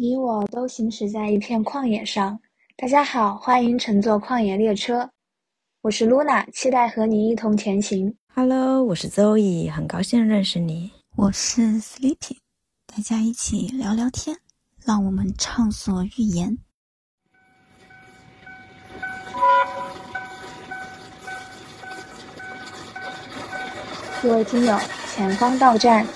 你我都行驶在一片旷野上。大家好，欢迎乘坐旷野列车，我是 Luna，期待和你一同前行。Hello，我是 Zoe，很高兴认识你。我是 Sleepy，大家一起聊聊天，让我们畅所欲言。各位听友，前方到站。